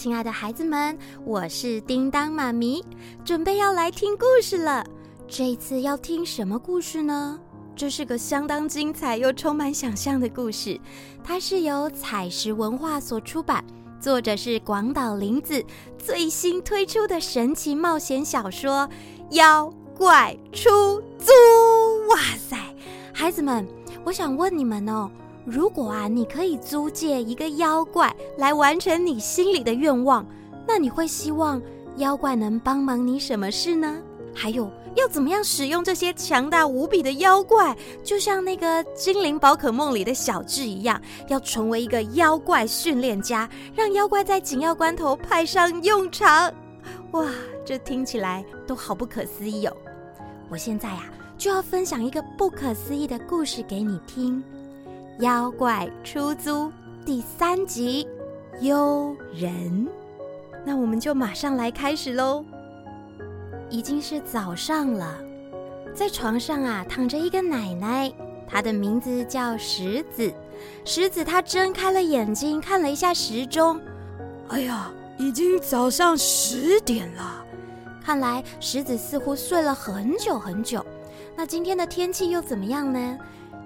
亲爱的孩子们，我是叮当妈咪，准备要来听故事了。这一次要听什么故事呢？这是个相当精彩又充满想象的故事，它是由采石文化所出版，作者是广岛林子，最新推出的神奇冒险小说《妖怪出租》。哇塞，孩子们，我想问你们哦。如果啊，你可以租借一个妖怪来完成你心里的愿望，那你会希望妖怪能帮忙你什么事呢？还有，要怎么样使用这些强大无比的妖怪？就像那个精灵宝可梦里的小智一样，要成为一个妖怪训练家，让妖怪在紧要关头派上用场。哇，这听起来都好不可思议哦！我现在呀，就要分享一个不可思议的故事给你听。妖怪出租第三集，幽人。那我们就马上来开始喽。已经是早上了，在床上啊躺着一个奶奶，她的名字叫石子。石子她睁开了眼睛，看了一下时钟，哎呀，已经早上十点了。看来石子似乎睡了很久很久。那今天的天气又怎么样呢？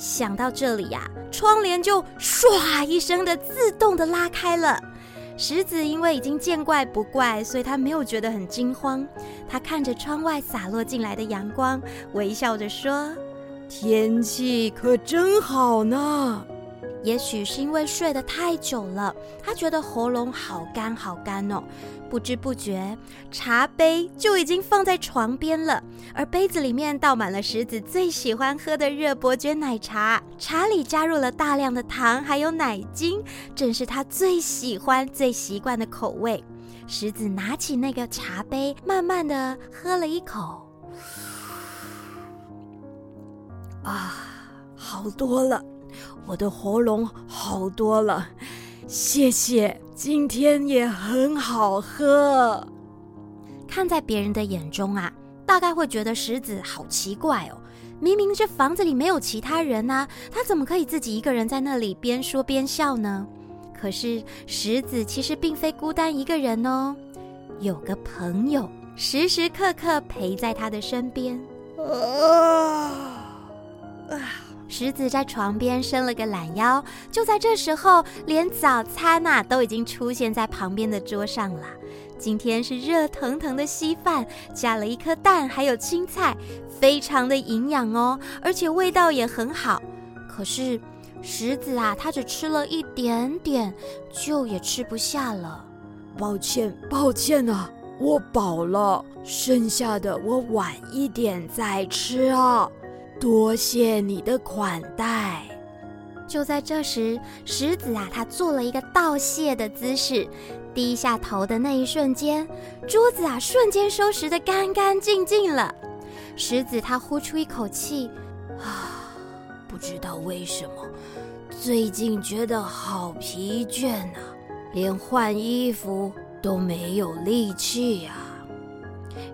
想到这里呀、窗帘就唰一声的自动的拉开了。石子因为已经见怪不怪，所以他没有觉得很惊慌。他看着窗外洒落进来的阳光，微笑着说：“天气可真好呢。”也许是因为睡得太久了，他觉得喉咙好干好干哦。不知不觉，茶杯就已经放在床边了，而杯子里面倒满了石子最喜欢喝的热伯爵奶茶，茶里加入了大量的糖还有奶精，正是他最喜欢、最习惯的口味。石子拿起那个茶杯，慢慢的喝了一口，啊，好多了。我的喉咙好多了，谢谢。今天也很好喝。看在别人的眼中啊，大概会觉得石子好奇怪哦。明明这房子里没有其他人啊，他怎么可以自己一个人在那里边说边笑呢？可是石子其实并非孤单一个人哦，有个朋友时时刻刻陪在他的身边。啊啊石子在床边伸了个懒腰，就在这时候，连早餐呐都已经出现在旁边的桌上了。今天是热腾腾的稀饭，加了一颗蛋，还有青菜，非常的营养哦，而且味道也很好。可是石子啊，他只吃了一点点，就也吃不下了。抱歉，抱歉啊，我饱了，剩下的我晚一点再吃啊。多谢你的款待。就在这时，石子啊，他做了一个道谢的姿势，低下头的那一瞬间，桌子啊，瞬间收拾得干干净净了。石子他呼出一口气，啊，不知道为什么，最近觉得好疲倦啊，连换衣服都没有力气呀。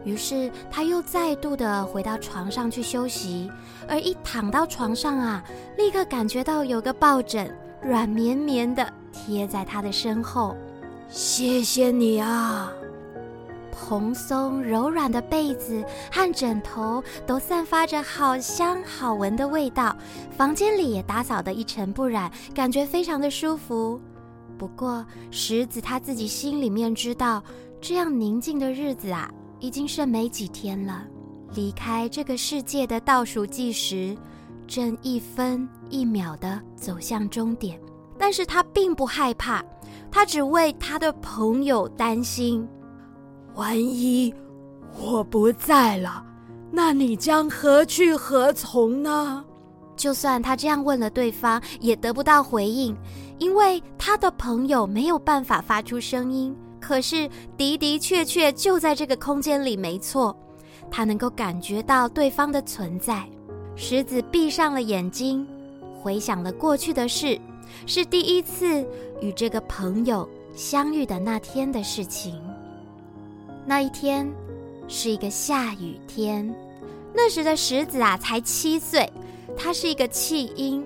于是他又再度的回到床上去休息，而一躺到床上啊，立刻感觉到有个抱枕软绵绵的贴在他的身后。谢谢你啊！蓬松柔软的被子和枕头都散发着好香好闻的味道，房间里也打扫得一尘不染，感觉非常的舒服。不过石子他自己心里面知道，这样宁静的日子啊。已经剩没几天了，离开这个世界的倒数计时正一分一秒的走向终点。但是他并不害怕，他只为他的朋友担心。万一我不在了，那你将何去何从呢？就算他这样问了对方，也得不到回应，因为他的朋友没有办法发出声音。可是的的确确就在这个空间里，没错，他能够感觉到对方的存在。石子闭上了眼睛，回想了过去的事，是第一次与这个朋友相遇的那天的事情。那一天是一个下雨天，那时的石子啊才七岁，他是一个弃婴。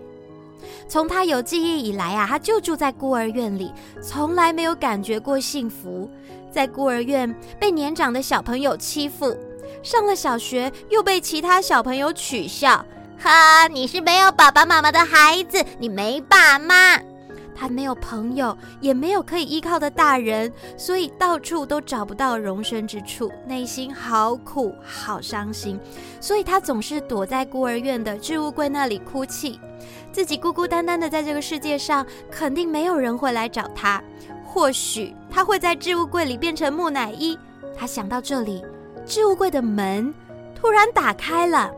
从他有记忆以来啊，他就住在孤儿院里，从来没有感觉过幸福。在孤儿院被年长的小朋友欺负，上了小学又被其他小朋友取笑。哈，你是没有爸爸妈妈的孩子，你没爸妈。他没有朋友，也没有可以依靠的大人，所以到处都找不到容身之处，内心好苦，好伤心。所以他总是躲在孤儿院的置物柜那里哭泣，自己孤孤单单的在这个世界上，肯定没有人会来找他。或许他会在置物柜里变成木乃伊。他想到这里，置物柜的门突然打开了，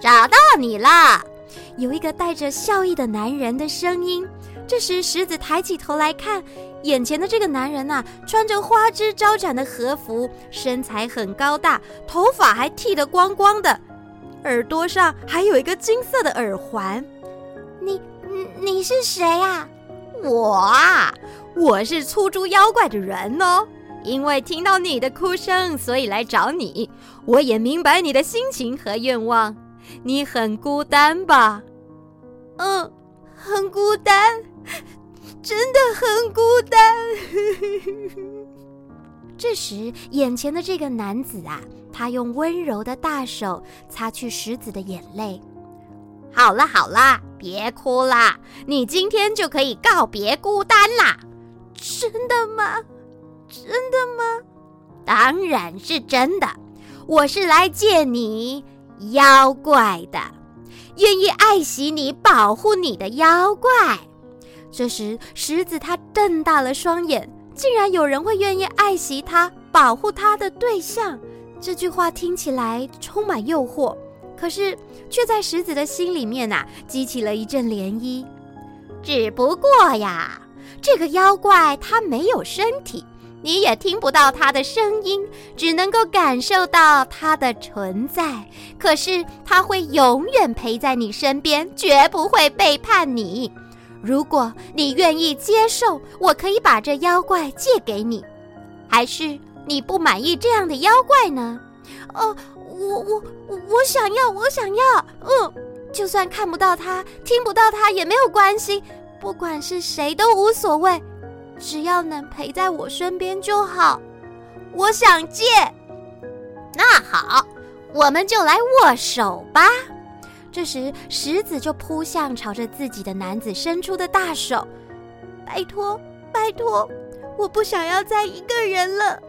找到你啦，有一个带着笑意的男人的声音。这时，石子抬起头来看，眼前的这个男人呐、啊，穿着花枝招展的和服，身材很高大，头发还剃得光光的，耳朵上还有一个金色的耳环。你，是谁呀？我啊，我是出猪妖怪的人哦。因为听到你的哭声，所以来找你。我也明白你的心情和愿望，你很孤单吧？嗯，很孤单。真的很孤单。这时，眼前的这个男子啊，他用温柔的大手擦去石子的眼泪。好了好了，别哭啦，你今天就可以告别孤单啦。真的吗？真的吗？当然是真的。我是来见你妖怪的，愿意爱惜你、保护你的妖怪。这时，石子他瞪大了双眼，竟然有人会愿意爱惜他、保护他的对象。这句话听起来充满诱惑，可是却在石子的心里面呐，激起了一阵涟漪。只不过呀，这个妖怪它没有身体，你也听不到它的声音，只能够感受到它的存在。可是它会永远陪在你身边，绝不会背叛你。如果你愿意接受，我可以把这妖怪借给你，还是你不满意这样的妖怪呢？哦，我我我想要，我想要，嗯，就算看不到他，听不到他也没有关系，不管是谁都无所谓，只要能陪在我身边就好。我想借，那好，我们就来握手吧。这时，石子就扑向朝着自己的男子伸出的大手，拜托，拜托，我不想要再一个人了。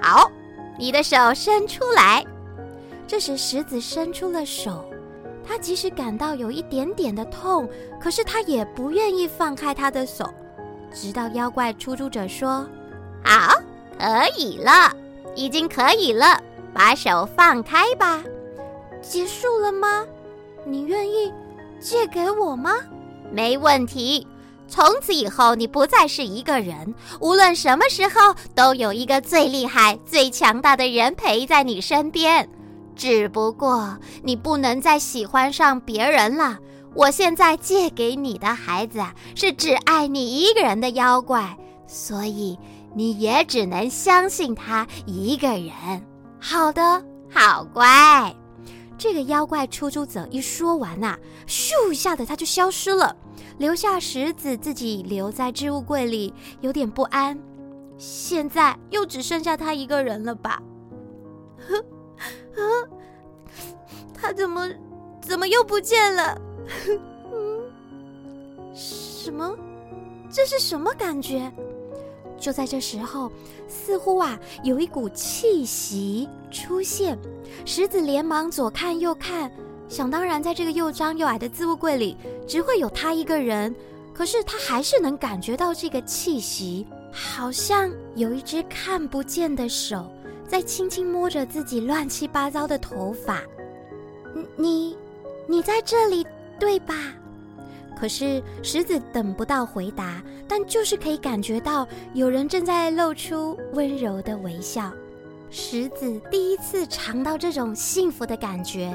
好，你的手伸出来。这时，石子伸出了手，他即使感到有一点点的痛，可是他也不愿意放开他的手，直到妖怪出租者说：“好，可以了，已经可以了，把手放开吧。”结束了吗？你愿意借给我吗？没问题。从此以后，你不再是一个人，无论什么时候，都有一个最厉害、最强大的人陪在你身边。只不过你不能再喜欢上别人了。我现在借给你的孩子，是只爱你一个人的妖怪，所以你也只能相信他一个人。好的，好乖。这个妖怪出租者一说完呐、啊，咻一下子他就消失了，留下石子自己留在置物柜里，有点不安。现在又只剩下他一个人了吧？呵，呵，他怎么怎么又不见了？嗯，什么？这是什么感觉？就在这时候，似乎啊有一股气息出现，石子连忙左看右看，想当然，在这个又脏又矮的置物柜里，只会有他一个人。可是他还是能感觉到这个气息，好像有一只看不见的手在轻轻摸着自己乱七八糟的头发。你，你在这里对吧？可是石子等不到回答，但就是可以感觉到有人正在露出温柔的微笑。石子第一次尝到这种幸福的感觉，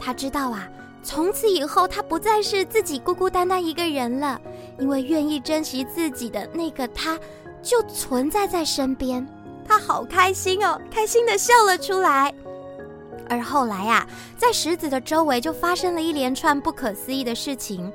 他知道啊，从此以后他不再是自己孤孤单单一个人了，因为愿意珍惜自己的那个他就存在在身边。他好开心哦，开心地笑了出来。而后来啊，在石子的周围就发生了一连串不可思议的事情。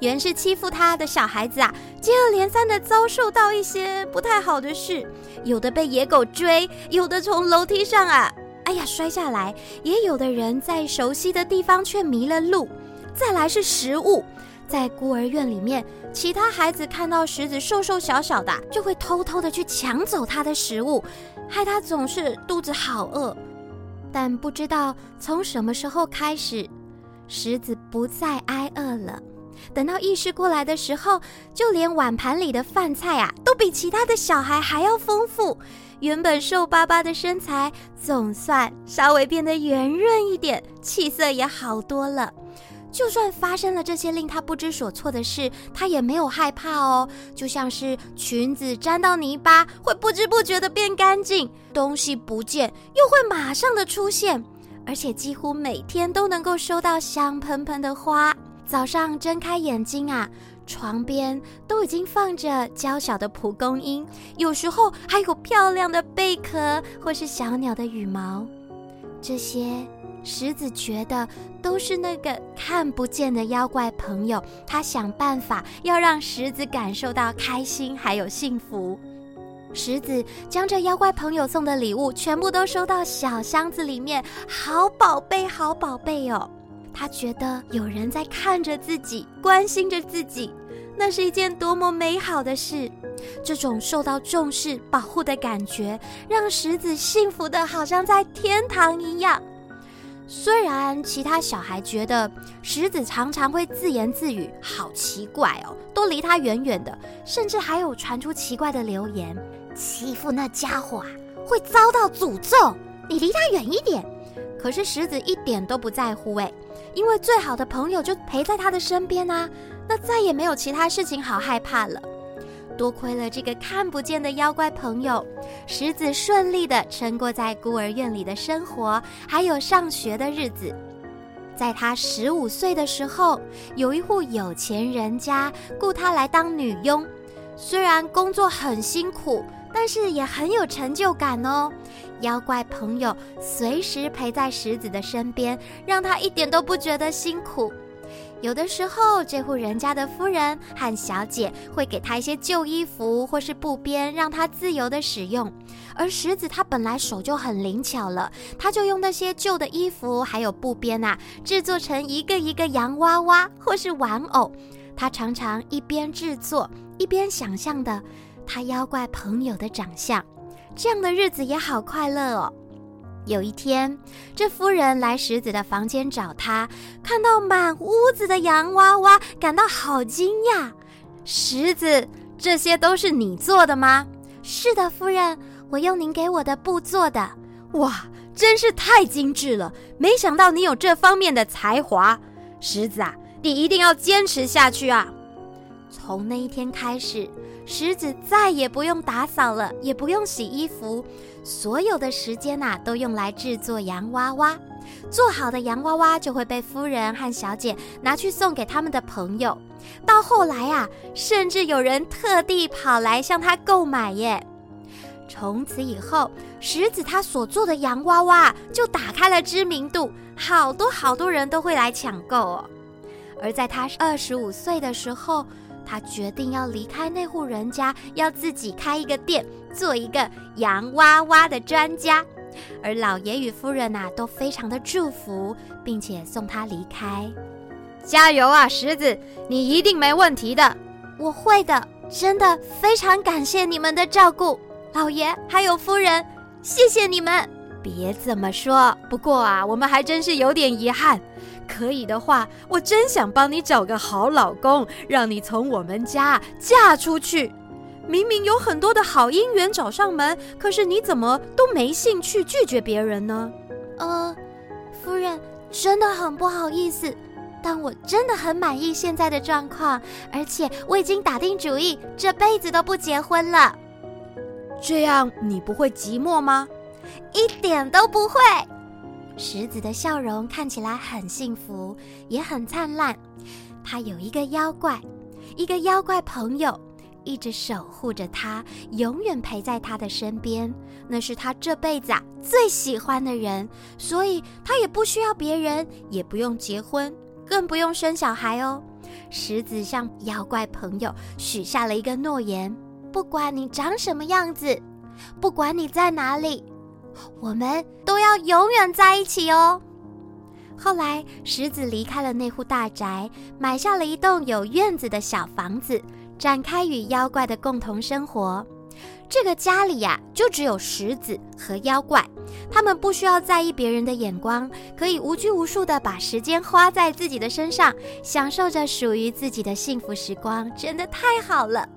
原是欺负他的小孩子啊，接二连三的遭受到一些不太好的事，有的被野狗追，有的从楼梯上啊，哎呀摔下来，也有的人在熟悉的地方却迷了路。再来是食物，在孤儿院里面，其他孩子看到石子瘦瘦小小的，就会偷偷的去抢走他的食物，害他总是肚子好饿。但不知道从什么时候开始，石子不再挨饿了。等到意识过来的时候，就连碗盘里的饭菜啊，都比其他的小孩还要丰富。原本瘦巴巴的身材，总算稍微变得圆润一点，气色也好多了。就算发生了这些令他不知所措的事，他也没有害怕哦。就像是裙子沾到泥巴，会不知不觉的变干净；东西不见，又会马上的出现。而且几乎每天都能够收到香喷喷的花。早上睁开眼睛啊，床边都已经放着娇小的蒲公英，有时候还有漂亮的贝壳或是小鸟的羽毛。这些石子觉得都是那个看不见的妖怪朋友，他想办法要让石子感受到开心还有幸福。石子将这妖怪朋友送的礼物全部都收到小箱子里面，好宝贝，好宝贝哦。他觉得有人在看着自己，关心着自己，那是一件多么美好的事。这种受到重视、保护的感觉，让石子幸福得好像在天堂一样。虽然其他小孩觉得石子常常会自言自语，好奇怪哦，都离他远远的，甚至还有传出奇怪的流言，欺负那家伙啊，会遭到诅咒，你离他远一点。可是石子一点都不在乎诶，因为最好的朋友就陪在他的身边啊，那再也没有其他事情好害怕了。多亏了这个看不见的妖怪朋友，石子顺利地撑过在孤儿院里的生活，还有上学的日子。在他十五岁的时候，有一户有钱人家雇他来当女佣，虽然工作很辛苦，但是也很有成就感哦。妖怪朋友随时陪在石子的身边，让他一点都不觉得辛苦。有的时候，这户人家的夫人和小姐会给他一些旧衣服或是布边，让他自由的使用。而石子他本来手就很灵巧了，他就用那些旧的衣服还有布边啊，制作成一个一个洋娃娃或是玩偶。他常常一边制作一边想象的他妖怪朋友的长相。这样的日子也好快乐哦。有一天，这夫人来石子的房间找他，看到满屋子的洋娃娃，感到好惊讶。石子，这些都是你做的吗？是的，夫人，我用您给我的布做的。哇，真是太精致了！没想到你有这方面的才华。石子啊，你一定要坚持下去啊！从那一天开始。石子再也不用打扫了，也不用洗衣服，所有的时间呐、啊、都用来制作洋娃娃。做好的洋娃娃就会被夫人和小姐拿去送给他们的朋友。到后来啊，甚至有人特地跑来向他购买耶。从此以后，石子他所做的洋娃娃就打开了知名度，好多好多人都会来抢购哦。而在他二十五岁的时候，他决定要离开那户人家，要自己开一个店，做一个洋娃娃的专家。而老爷与夫人呐、都非常的祝福，并且送他离开。加油啊，石子，你一定没问题的。我会的，真的非常感谢你们的照顾，老爷还有夫人，谢谢你们。别这么说，不过啊，我们还真是有点遗憾。可以的话，我真想帮你找个好老公，让你从我们家嫁出去。明明有很多的好姻缘找上门，可是你怎么都没兴趣拒绝别人呢？呃，夫人，真的很不好意思，但我真的很满意现在的状况，而且我已经打定主意，这辈子都不结婚了。这样你不会寂寞吗？一点都不会。石子的笑容看起来很幸福，也很灿烂。他有一个妖怪，一个妖怪朋友，一直守护着他，永远陪在他的身边。那是他这辈子啊最喜欢的人，所以他也不需要别人，也不用结婚，更不用生小孩哦。石子向妖怪朋友许下了一个诺言：不管你长什么样子，不管你在哪里，我们都要永远在一起哦。后来，石子离开了那户大宅，买下了一栋有院子的小房子，展开与妖怪的共同生活。这个家里呀，就只有石子和妖怪，他们不需要在意别人的眼光，可以无拘无束地把时间花在自己的身上，享受着属于自己的幸福时光，真的太好了。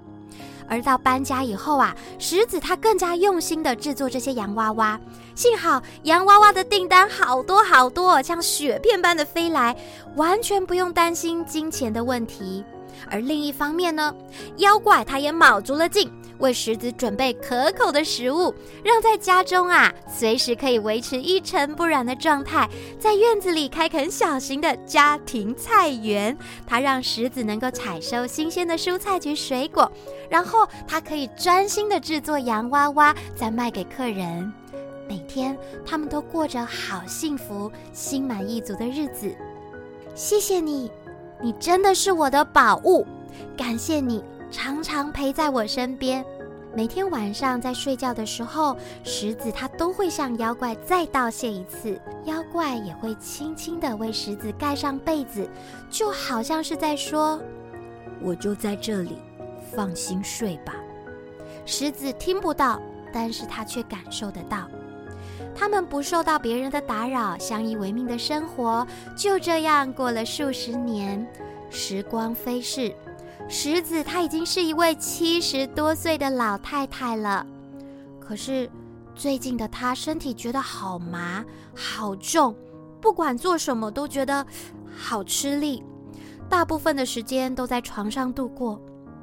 而到搬家以后啊，石子他更加用心的制作这些洋娃娃。幸好洋娃娃的订单好多好多，像雪片般的飞来，完全不用担心金钱的问题。而另一方面呢，妖怪他也卯足了劲，为石子准备可口的食物，让在家中啊随时可以维持一尘不染的状态。在院子里开垦小型的家庭菜园，他让石子能够采收新鲜的蔬菜及水果，然后他可以专心的制作洋娃娃，再卖给客人。每天他们都过着好幸福、心满意足的日子。谢谢你。你真的是我的宝物，感谢你常常陪在我身边。每天晚上在睡觉的时候，石子他都会向妖怪再道谢一次，妖怪也会轻轻地为石子盖上被子，就好像是在说：“我就在这里，放心睡吧。”石子听不到，但是他却感受得到。他们不受到别人的打扰，相依为命的生活就这样过了数十年。时光飞逝，石子她已经是一位七十多岁的老太太了。可是最近的她身体觉得好麻、好重，不管做什么都觉得好吃力，大部分的时间都在床上度过，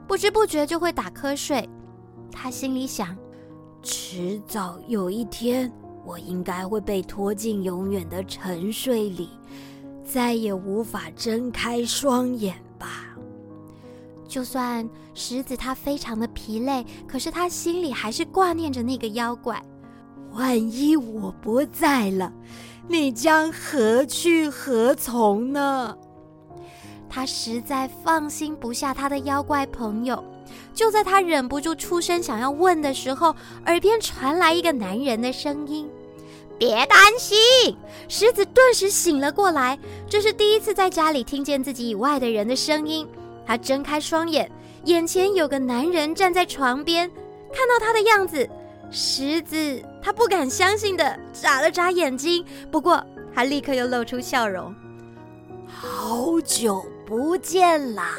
不知不觉就会打瞌睡。她心里想：迟早有一天。我应该会被拖进永远的沉睡里，再也无法睁开双眼吧。就算石子他非常的疲累，可是他心里还是挂念着那个妖怪。万一我不在了，你将何去何从呢？他实在放心不下他的妖怪朋友。就在他忍不住出声想要问的时候，耳边传来一个男人的声音：“别担心。”石子顿时醒了过来，这是第一次在家里听见自己以外的人的声音。他睁开双眼，眼前有个男人站在床边，看到他的样子，石子他不敢相信的眨了眨眼睛，不过他立刻又露出笑容：“好久不见啦！”“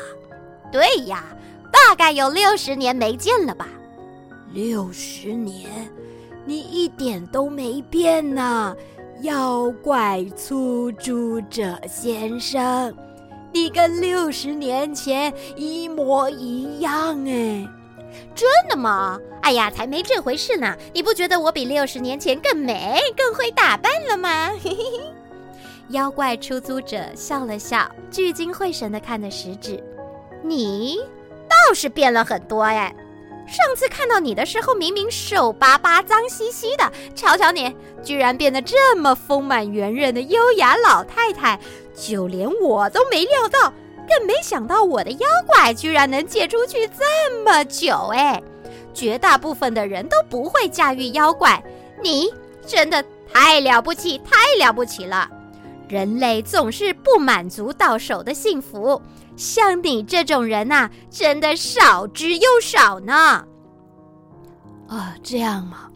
对呀。”大概有六十年没见了吧？六十年，你一点都没变呢，妖怪出租者先生，你跟六十年前一模一样哎！真的吗？哎呀，才没这回事呢！你不觉得我比六十年前更美、更会打扮了吗？妖怪出租者笑了笑，聚精会神地看着食指，你。倒是变了很多哎！上次看到你的时候，明明瘦巴巴、脏兮兮的，瞧瞧你，居然变得这么丰满圆润的优雅老太太，就连我都没料到，更没想到我的妖怪居然能借出去这么久哎！绝大部分的人都不会驾驭妖怪，你真的太了不起，太了不起了！人类总是不满足到手的幸福。像你这种人呐、啊，真的少之又少呢。啊，这样吗？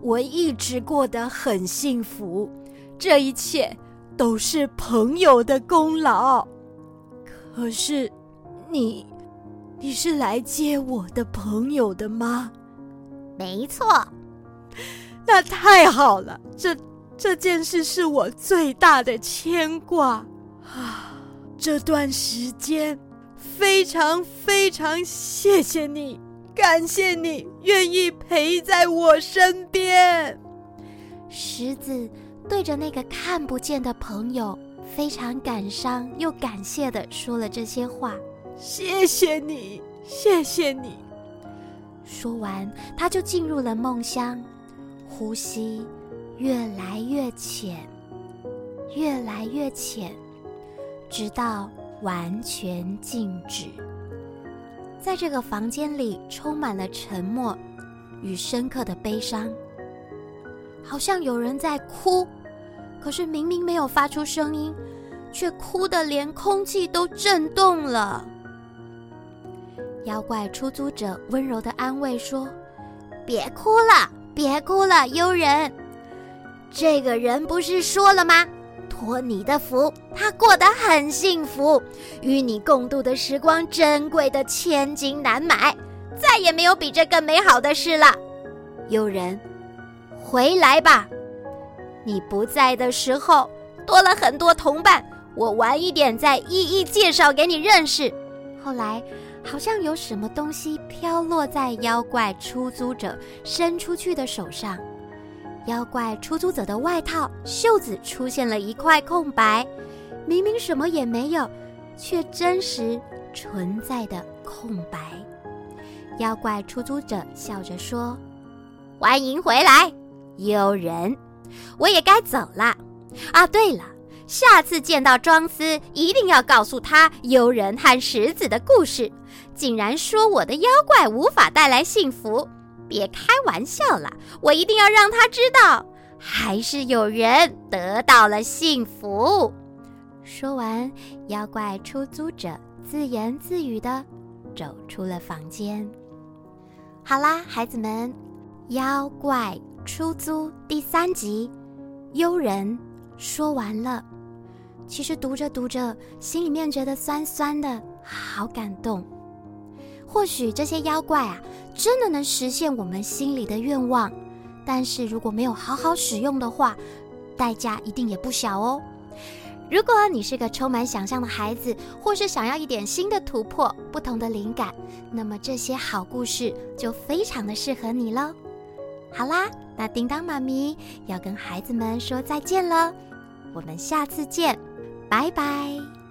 我一直过得很幸福，这一切都是朋友的功劳。可是，你，你是来接我的朋友的吗？没错。那太好了，这这件事是我最大的牵挂啊。这段时间，非常非常谢谢你，感谢你愿意陪在我身边。石子对着那个看不见的朋友，非常感伤又感谢的说了这些话。谢谢你，谢谢你，说完，他就进入了梦乡，呼吸越来越浅，越来越浅，直到完全静止。在这个房间里，充满了沉默与深刻的悲伤，好像有人在哭，可是明明没有发出声音，却哭得连空气都震动了。妖怪出租者温柔的安慰说：“别哭了，别哭了，幽人。这个人不是说了吗？托你的福，他过得很幸福，与你共度的时光珍贵的千金难买，再也没有比这更美好的事了。有人，回来吧。你不在的时候，多了很多同伴，我晚一点再一一介绍给你认识。后来。”好像有什么东西飘落在妖怪出租者伸出去的手上，妖怪出租者的外套袖子出现了一块空白，明明什么也没有，却真实存在的空白。妖怪出租者笑着说：“欢迎回来，幽人，我也该走了。啊，对了，下次见到庄司，一定要告诉他幽人和石子的故事。”竟然说我的妖怪无法带来幸福，别开玩笑了！我一定要让他知道，还是有人得到了幸福。说完，妖怪出租者自言自语地走出了房间。好啦，孩子们，《妖怪出租》第三集《幽人》说完了。其实读着读着，心里面觉得酸酸的，好感动。或许这些妖怪啊，真的能实现我们心里的愿望，但是如果没有好好使用的话，代价一定也不小哦。如果你是个充满想象的孩子，或是想要一点新的突破、不同的灵感，那么这些好故事就非常的适合你喽。好啦，那叮当妈咪要跟孩子们说再见了，我们下次见，拜拜。